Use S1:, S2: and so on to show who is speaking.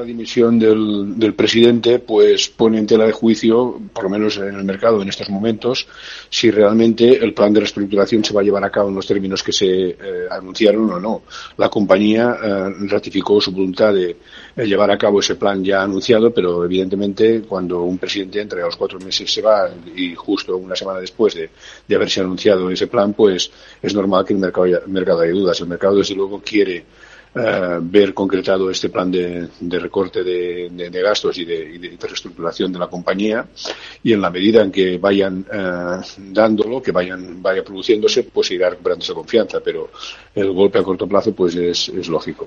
S1: La dimisión del, del, presidente pues pone en tela de juicio, por lo menos en el mercado en estos momentos, si realmente el plan de reestructuración se va a llevar a cabo en los términos que se eh, anunciaron o no. La compañía eh, ratificó su voluntad de llevar a cabo ese plan ya anunciado, pero evidentemente cuando un presidente entra a los cuatro meses se va y justo una semana después de, haberse anunciado ese plan, pues es normal que el mercado, el mercado haya dudas. El mercado desde luego quiere uh, ver concretado este plan de, de recorte de, gastos y de, reestructuración de la compañía y en la medida en que vayan uh, dándolo, que vayan vaya produciéndose, pues irá recuperando esa confianza, pero el golpe a corto plazo pues es, es lógico.